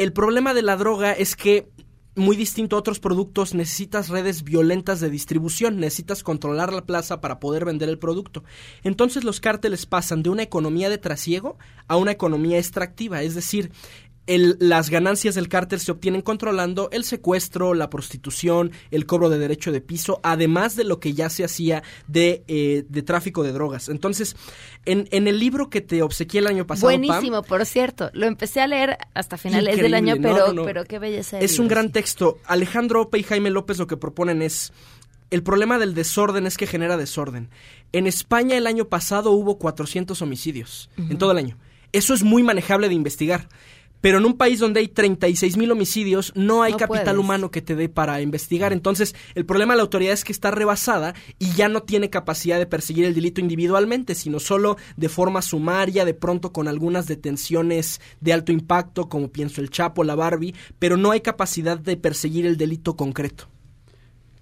El problema de la droga es que muy distinto a otros productos, necesitas redes violentas de distribución, necesitas controlar la plaza para poder vender el producto. Entonces los cárteles pasan de una economía de trasiego a una economía extractiva, es decir, las ganancias del cártel se obtienen controlando el secuestro, la prostitución, el cobro de derecho de piso, además de lo que ya se hacía de, eh, de tráfico de drogas. Entonces, en, en, el libro que te obsequié el año pasado. Buenísimo, por cierto. Lo empecé a leer hasta finales del año, pero, pero qué belleza. Es un gran texto. Alejandro Ope y Jaime López lo que proponen es. El problema del desorden es que genera desorden. En España el año pasado hubo 400 homicidios, en todo el año. Eso es muy manejable de investigar. Pero en un país donde hay 36 mil homicidios, no hay capital humano que te dé para investigar. Entonces, el problema de la autoridad es que está rebasada y ya no tiene capacidad de perseguir el delito individualmente, sino solo de forma sumaria, de pronto con algunas detenciones de alto impacto, como pienso el Chapo, la Barbie, pero no hay capacidad de perseguir el delito concreto.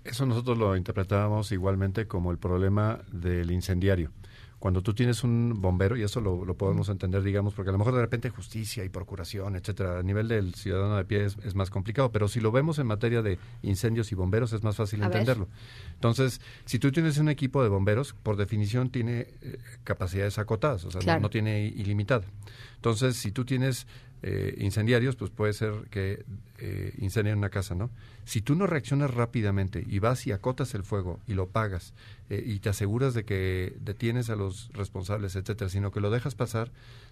Eso nosotros lo interpretábamos igualmente como el problema del incendiario cuando tú tienes un bombero, y eso lo, podemos entender, digamos, porque a lo mejor de repente justicia y procuración, etcétera, a nivel del ciudadano de pie es, más complicado, pero si lo vemos en materia de incendios y bomberos es más fácil entenderlo. Entonces, si tú tienes un equipo de bomberos, por definición tiene eh, capacidades acotadas, o sea, no, tiene ilimitada. Entonces, si tú tienes eh, incendiarios, pues puede ser que eh, incendien una casa, ¿no? Si tú no reaccionas rápidamente y vas y acotas el fuego y lo pagas eh, y te aseguras de que detienes a los responsables, etcétera, sino que lo dejas pasar,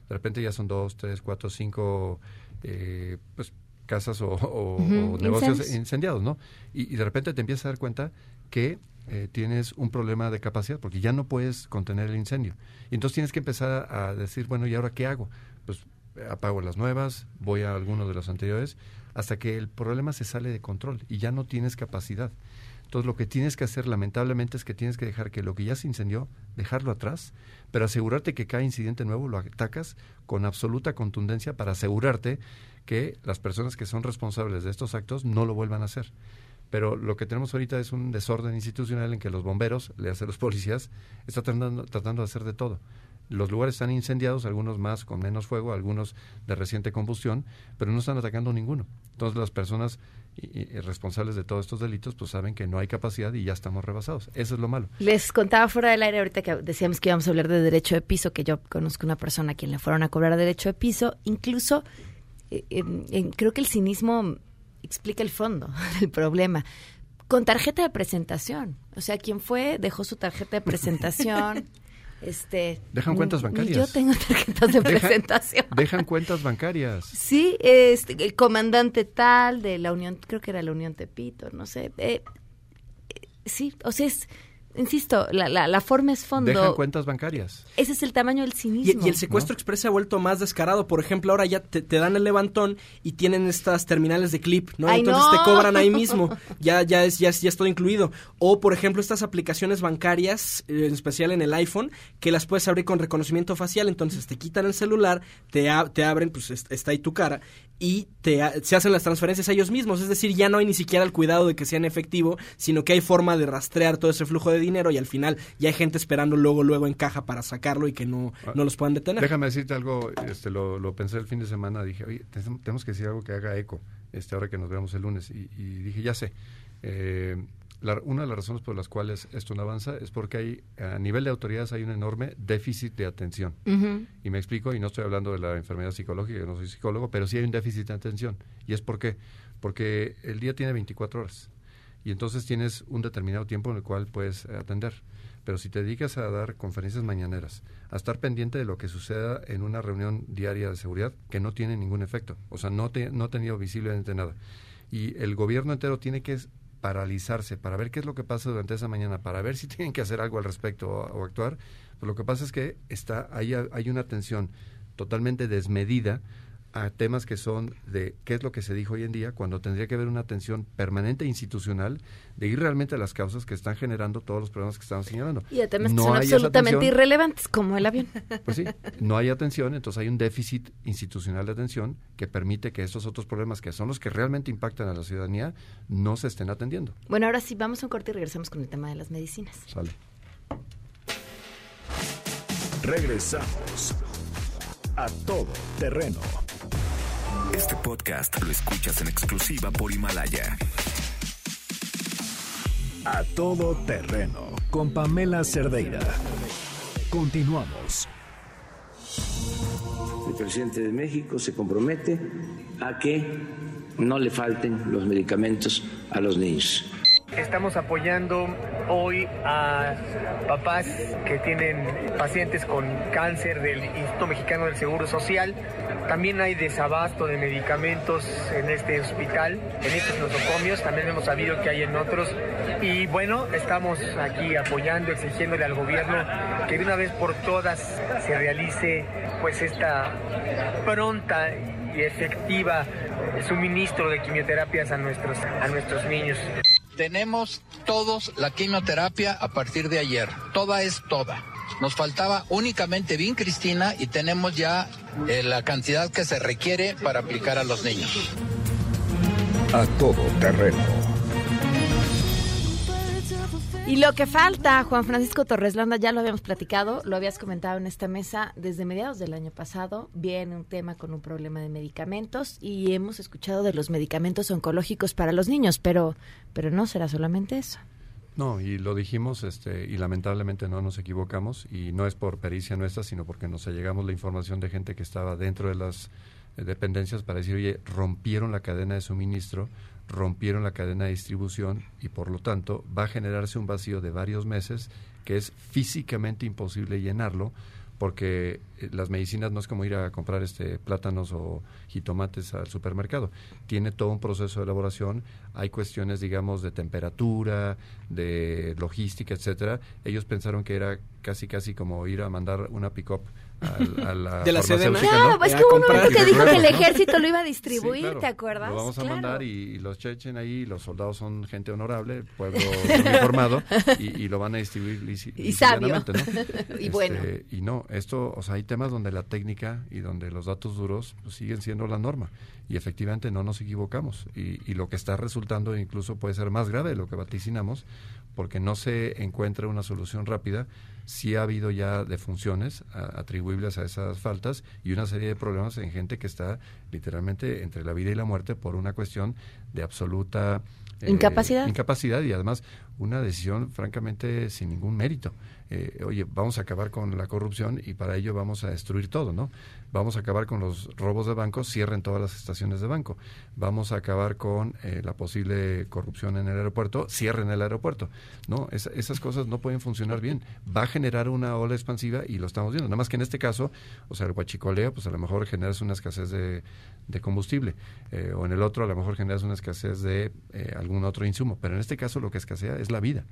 de repente ya son dos, tres, cuatro, cinco, eh, pues casas o, negocios incendiados, ¿no? Y, de repente te empiezas a dar cuenta que eh, tienes un problema de capacidad porque ya no puedes contener el incendio. Y entonces tienes que empezar a decir, bueno, ¿y ahora qué hago? Apago las nuevas, voy a alguno de los anteriores, hasta que el problema se sale de control y ya no tienes capacidad. Entonces lo que tienes que hacer lamentablemente es que tienes que dejar que lo que ya se incendió, dejarlo atrás, pero asegurarte que cada incidente nuevo lo atacas con absoluta contundencia para asegurarte que las personas que son responsables de estos actos no lo vuelvan a hacer. Pero lo que tenemos ahorita es un desorden institucional en que los bomberos, le hace los policías, están tratando, tratando de hacer de todo los lugares están incendiados, algunos más con menos fuego, algunos de reciente combustión, pero no están atacando ninguno. Entonces las personas responsables de todos estos delitos pues saben que no hay capacidad y ya estamos rebasados. Eso es lo malo. Les contaba fuera del aire ahorita que decíamos que íbamos a hablar de derecho de piso, que yo conozco una persona a quien le fueron a cobrar derecho de piso, incluso eh, creo que el cinismo explica el fondo del problema con tarjeta de presentación. O sea, quien fue dejó su tarjeta de presentación. Este, dejan cuentas bancarias. Yo tengo tarjetas de presentación. Dejan cuentas bancarias. Sí, este, el comandante tal de la Unión, creo que era la Unión Tepito, no sé. Eh, eh, sí, o sea, es insisto, la, la, la, forma es fondo. Dejan cuentas bancarias. Ese es el tamaño del cinismo. Y, el secuestro express se ha vuelto más descarado. Por ejemplo, ahora ya te, dan el levantón y tienen estas terminales de clip, ¿no? Entonces te cobran ahí mismo. Ya, ya, es, ya, es, ya es todo incluido. O, por ejemplo, estas aplicaciones bancarias, eh, en especial en el iPhone, que las puedes abrir con reconocimiento facial. Entonces te quitan el celular, te, te abren, pues está ahí tu cara, y te, se hacen las transferencias a ellos mismos. Es decir, ya no hay ni siquiera el cuidado de que sean efectivo, sino que hay forma de rastrear todo ese flujo de dinero y al final ya hay gente esperando luego, luego en caja para sacarlo y que no, ah, no los puedan detener. Déjame decirte algo, este, lo, lo pensé el fin de semana, dije, oye, tenemos que decir algo que haga eco, este, ahora que nos veamos el lunes. Y, dije, ya sé. Eh, una de las razones por las cuales esto no avanza es porque hay a nivel de autoridades hay un enorme déficit de atención. Y me explico, y no estoy hablando de la enfermedad psicológica, yo no soy psicólogo, pero sí hay un déficit de atención. ¿Y es por qué? Porque el día tiene 24 horas y entonces tienes un determinado tiempo en el cual puedes atender. Pero si te dedicas a dar conferencias mañaneras, a estar pendiente de lo que suceda en una reunión diaria de seguridad, que no tiene ningún efecto, o sea, no, te, no ha tenido visiblemente nada. Y el gobierno entero tiene que paralizarse para ver qué es lo que pasa durante esa mañana, para ver si tienen que hacer algo al respecto o, actuar, pues lo que pasa es que está hay, hay una atención totalmente desmedida a temas que son de qué es lo que se dijo hoy en día, cuando tendría que haber una atención permanente e institucional de ir realmente a las causas que están generando todos los problemas que estamos señalando. Y además no son absolutamente irrelevantes, como el avión. Pues sí, no hay atención, entonces hay un déficit institucional de atención que permite que estos otros problemas, que son los que realmente impactan a la ciudadanía, no se estén atendiendo. Bueno, ahora sí, vamos a un corte y regresamos con el tema de las medicinas. Sale. Regresamos a todo terreno. Este podcast lo escuchas en exclusiva por Himalaya. A todo terreno con Pamela Cerdeira. Continuamos. El presidente de México se compromete a que no le falten los medicamentos a los niños. Estamos apoyando hoy a papás que tienen pacientes con cáncer del Instituto Mexicano del Seguro Social. También hay desabasto de medicamentos en este hospital, en estos nosocomios. También hemos sabido que hay en otros. Y bueno, estamos aquí apoyando, exigiéndole al gobierno que de una vez por todas se realice pues esta pronta y efectiva suministro de quimioterapias a nuestros, a nuestros niños. Tenemos todos la quimioterapia a partir de ayer. Toda es toda. Nos faltaba únicamente Cristina y tenemos ya eh, la cantidad que se requiere para aplicar a los niños. A todo terreno. Y lo que falta, Juan Francisco Torres Landa, ya lo habíamos platicado, lo habías comentado en esta mesa desde mediados del año pasado, viene un tema con un problema de medicamentos y hemos escuchado de los medicamentos oncológicos para los niños, pero, pero no será solamente eso. No, y lo dijimos, este, y lamentablemente no nos equivocamos, y no es por pericia nuestra, sino porque nos llegamos la información de gente que estaba dentro de las eh, dependencias para decir, oye, rompieron la cadena de suministro, rompieron la cadena de distribución y por lo tanto va a generarse un vacío de varios meses que es físicamente imposible llenarlo porque eh, las medicinas no es como ir a comprar este plátanos o jitomates al supermercado. Tiene todo un proceso de elaboración, hay cuestiones, digamos, de temperatura, de logística, etcétera. Ellos pensaron que era casi casi como ir a mandar una pick-up a, la de la Sedena. Claro, es que hubo un momento que dijo que el ejército lo iba a distribuir, ¿te acuerdas? Lo vamos a mandar y, los chechen ahí, los soldados son gente honorable, pueblo informado, y, y, lo van a distribuir y sabio. ¿no? y bueno. Este, y no, esto, o sea, hay temas donde la técnica y donde los datos duros pues, siguen siendo la norma. Y efectivamente no nos equivocamos. Y, y lo que está resultando incluso puede ser más grave de lo que vaticinamos, porque no se encuentra una solución rápida sí ha habido ya defunciones atribuibles a esas faltas y una serie de problemas en gente que está literalmente entre la vida y la muerte por una cuestión de absoluta eh, incapacidad. Incapacidad y además una decisión francamente sin ningún mérito. Eh, oye, vamos a acabar con la corrupción y para ello vamos a destruir todo, ¿no? Vamos a acabar con los robos de bancos, cierren todas las estaciones de banco. Vamos a acabar con eh, la posible corrupción en el aeropuerto, cierren el aeropuerto. No, esas cosas no pueden funcionar bien. Va a generar una ola expansiva y lo estamos viendo. Nada más que en este caso, o sea, el huachicoleo, pues a lo mejor generas una escasez de, combustible. Eh, o en el otro, a lo mejor generas una escasez de algún otro insumo. Pero en este caso, lo que escasea es la vida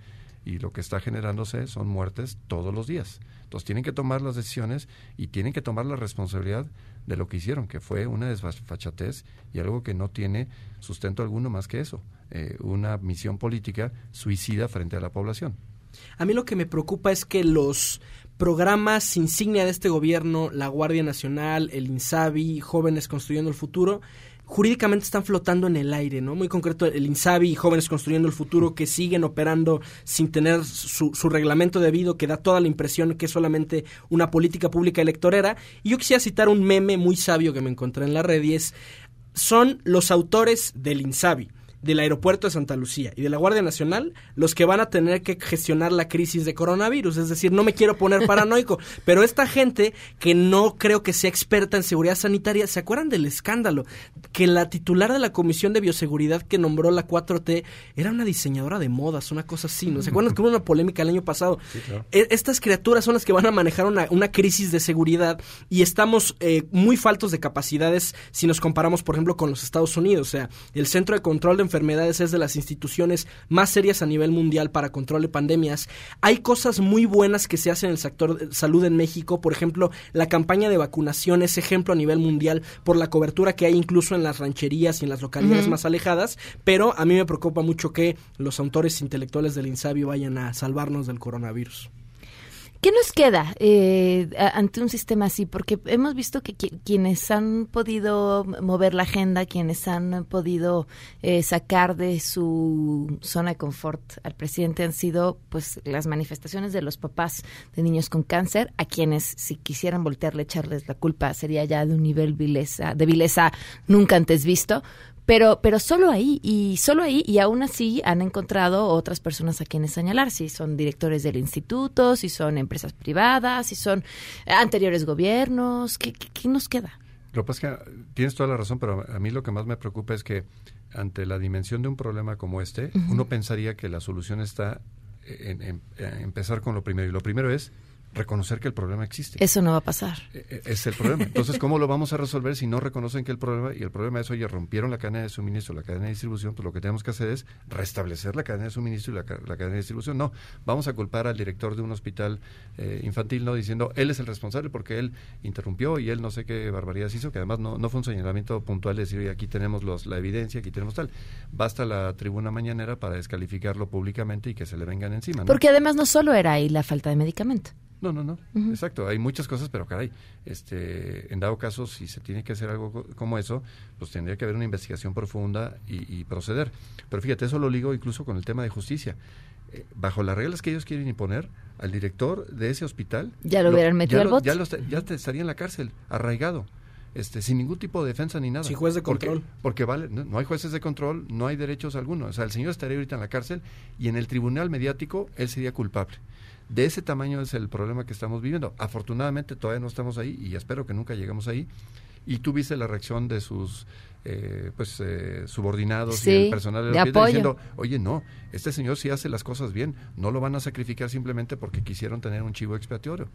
y lo que está generándose son muertes todos los días. Entonces tienen que tomar las decisiones y tienen que tomar la responsabilidad de lo que hicieron, que fue una desfachatez y algo que no tiene sustento alguno más que eso, eh, una misión política suicida frente a la población. A mí lo que me preocupa es que los programas insignia de este gobierno, la Guardia Nacional, el INSABI, Jóvenes Construyendo el Futuro, jurídicamente están flotando en el aire, ¿no? Muy concreto, el INSABI y Jóvenes Construyendo el Futuro que siguen operando sin tener su, su, reglamento debido, que da toda la impresión que es solamente una política pública electorera. Y yo quisiera citar un meme muy sabio que me encontré en la red es, son los autores del INSABI del aeropuerto de Santa Lucía y de la Guardia Nacional los que van a tener que gestionar la crisis de coronavirus. Es decir, no me quiero poner paranoico, pero esta gente que no creo que sea experta en seguridad sanitaria, ¿se acuerdan del escándalo? Que la titular de la Comisión de Bioseguridad que nombró la 4T era una diseñadora de modas, una cosa así, ¿no? ¿Se acuerdan que hubo una polémica el año pasado? E, estas criaturas son las que van a manejar una, una crisis de seguridad y estamos eh, muy faltos de capacidades si nos comparamos, por ejemplo, con los Estados Unidos. O sea, el Centro de Control de enfermedades es de las instituciones más serias a nivel mundial para control de pandemias, hay cosas muy buenas que se hacen en el sector de salud en México. Por ejemplo, la campaña de vacunación es ejemplo a nivel mundial por la cobertura que hay incluso en las rancherías y en las localidades más alejadas. Pero a mí me preocupa mucho que los autores intelectuales del Insabio vayan a salvarnos del coronavirus. ¿Qué nos queda eh, ante un sistema así? Porque hemos visto que quienes han podido mover la agenda, quienes han podido eh, sacar de su zona de confort al presidente han sido pues las manifestaciones de los papás de niños con cáncer, a quienes si quisieran voltearle echarles la culpa sería ya de un nivel vileza, de vileza nunca antes visto, pero, pero solo ahí, y solo ahí, y aún así han encontrado otras personas a quienes señalar, si son directores del instituto, si son empresas privadas, si son anteriores gobiernos, ¿qué, qué, nos queda? Lo que pasa es que tienes toda la razón, pero a mí lo que más me preocupa es que ante la dimensión de un problema como este, uno pensaría que la solución está en, empezar con lo primero. Y lo primero es reconocer que el problema existe. Eso no va a pasar. E, e, es el problema. Entonces, ¿cómo lo vamos a resolver si no reconocen que el problema, y el problema es, oye, rompieron la cadena de suministro, la cadena de distribución, pues lo que tenemos que hacer es restablecer la cadena de suministro y la, cadena de distribución. No, vamos a culpar al director de un hospital eh, infantil, no diciendo, él es el responsable porque él interrumpió y él no sé qué barbaridades hizo, que además no, no fue un señalamiento puntual de decir, oye, aquí tenemos los, la evidencia, aquí tenemos tal. Basta la tribuna mañanera para descalificarlo públicamente y que se le vengan encima. Porque además no solo era ahí la falta de medicamento. No, no, no. Exacto. Hay muchas cosas, pero caray, este, en dado caso, si se tiene que hacer algo como eso, pues tendría que haber una investigación profunda y, proceder. Pero fíjate, eso lo ligo incluso con el tema de justicia. Eh, bajo las reglas que ellos quieren imponer, al director de ese hospital... Ya lo, hubieran metido al Ya, ya estaría en la cárcel, arraigado. Este, sin ningún tipo de defensa ni nada. Sin juez de control. Porque, vale, no, hay jueces de control, no hay derechos algunos. O sea, el señor estaría ahorita en la cárcel y en el tribunal mediático él sería culpable. De ese tamaño es el problema que estamos viviendo. Afortunadamente todavía no estamos ahí y espero que nunca lleguemos ahí. Y tú viste la reacción de sus eh, pues eh, subordinados y el personal de, de diciendo, oye, no, este señor sí hace las cosas bien, no lo van a sacrificar simplemente porque quisieron tener un chivo expiatorio.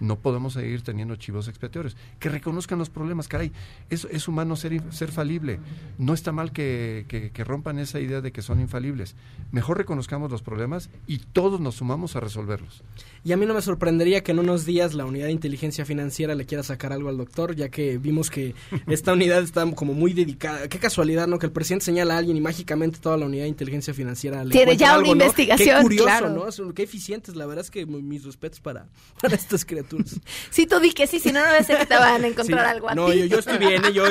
No podemos seguir teniendo chivos expiatorios. Que reconozcan los problemas, caray, es, es humano ser, ser falible. No está mal que, que, rompan esa idea de que son infalibles. Mejor reconozcamos los problemas y todos nos sumamos a resolverlos. Y a mí no me sorprendería que en unos días la unidad de inteligencia financiera le quiera sacar algo al doctor, ya que vimos que esta unidad está como muy dedicada qué casualidad, ¿no? Que el presidente señala a alguien y mágicamente toda la unidad de inteligencia financiera le Tiene ya una investigación. Qué curioso, ¿no? Qué eficientes, la verdad es que mis respetos para, para estas criaturas. sí, tú di que sí, si no, no debe ser que te van a encontrar algo a no, Yo, yo estoy bien, ¿eh? yo,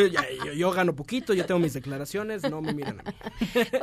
yo, gano poquito, yo tengo mis declaraciones, no me miran a mí.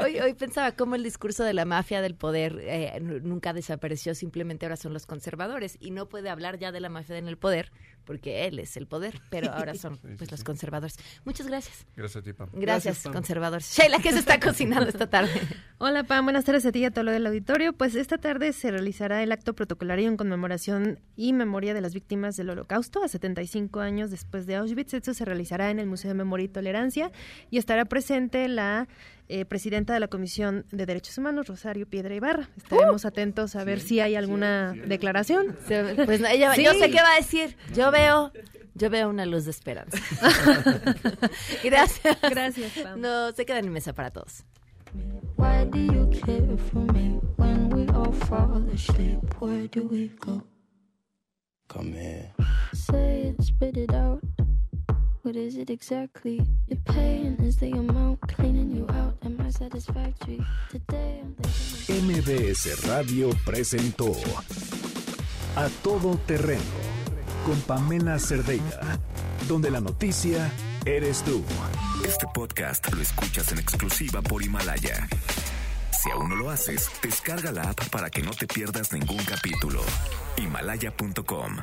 hoy, hoy pensaba cómo el discurso de la mafia del poder eh, nunca desapareció, simplemente ahora son los conservadores y no puede hablar ya de la mafia en el poder porque él es el poder, pero ahora son pues los conservadores. Muchas gracias. Gracias a ti, Pam. Gracias, conservadores. Sheila, ¿qué se está cocinando esta tarde? Hola, Pam. Buenas tardes a ti y a todo lo del auditorio. Pues esta tarde se realizará el acto protocolario en conmemoración y memoria de las víctimas del Holocausto a 75 años después de Auschwitz. Esto se realizará en el Museo de Memoria y Tolerancia y estará presente la eh, presidenta de la Comisión de Derechos Humanos, Rosario Piedra Ibarra. Estaremos uh. atentos a ver si hay alguna declaración. Pues ella, yo sé qué va a decir. Yo veo yo veo una luz de esperanza. Gracias. Gracias, Pam. No, se queda en mesa para todos. Why do you care for me when we all fall asleep? Where do we go? Come here. Say it, spit it out. What is it exactly? Your pain is the amount cleaning you out. Am I satisfactory? Today I'm thinking... MBS Radio presentó A Todo Terreno con Pamela Cerdeira, donde la noticia eres tú. Este podcast lo escuchas en exclusiva por Himalaya. Si aún no lo haces, descarga la app para que no te pierdas ningún capítulo. Himalaya.com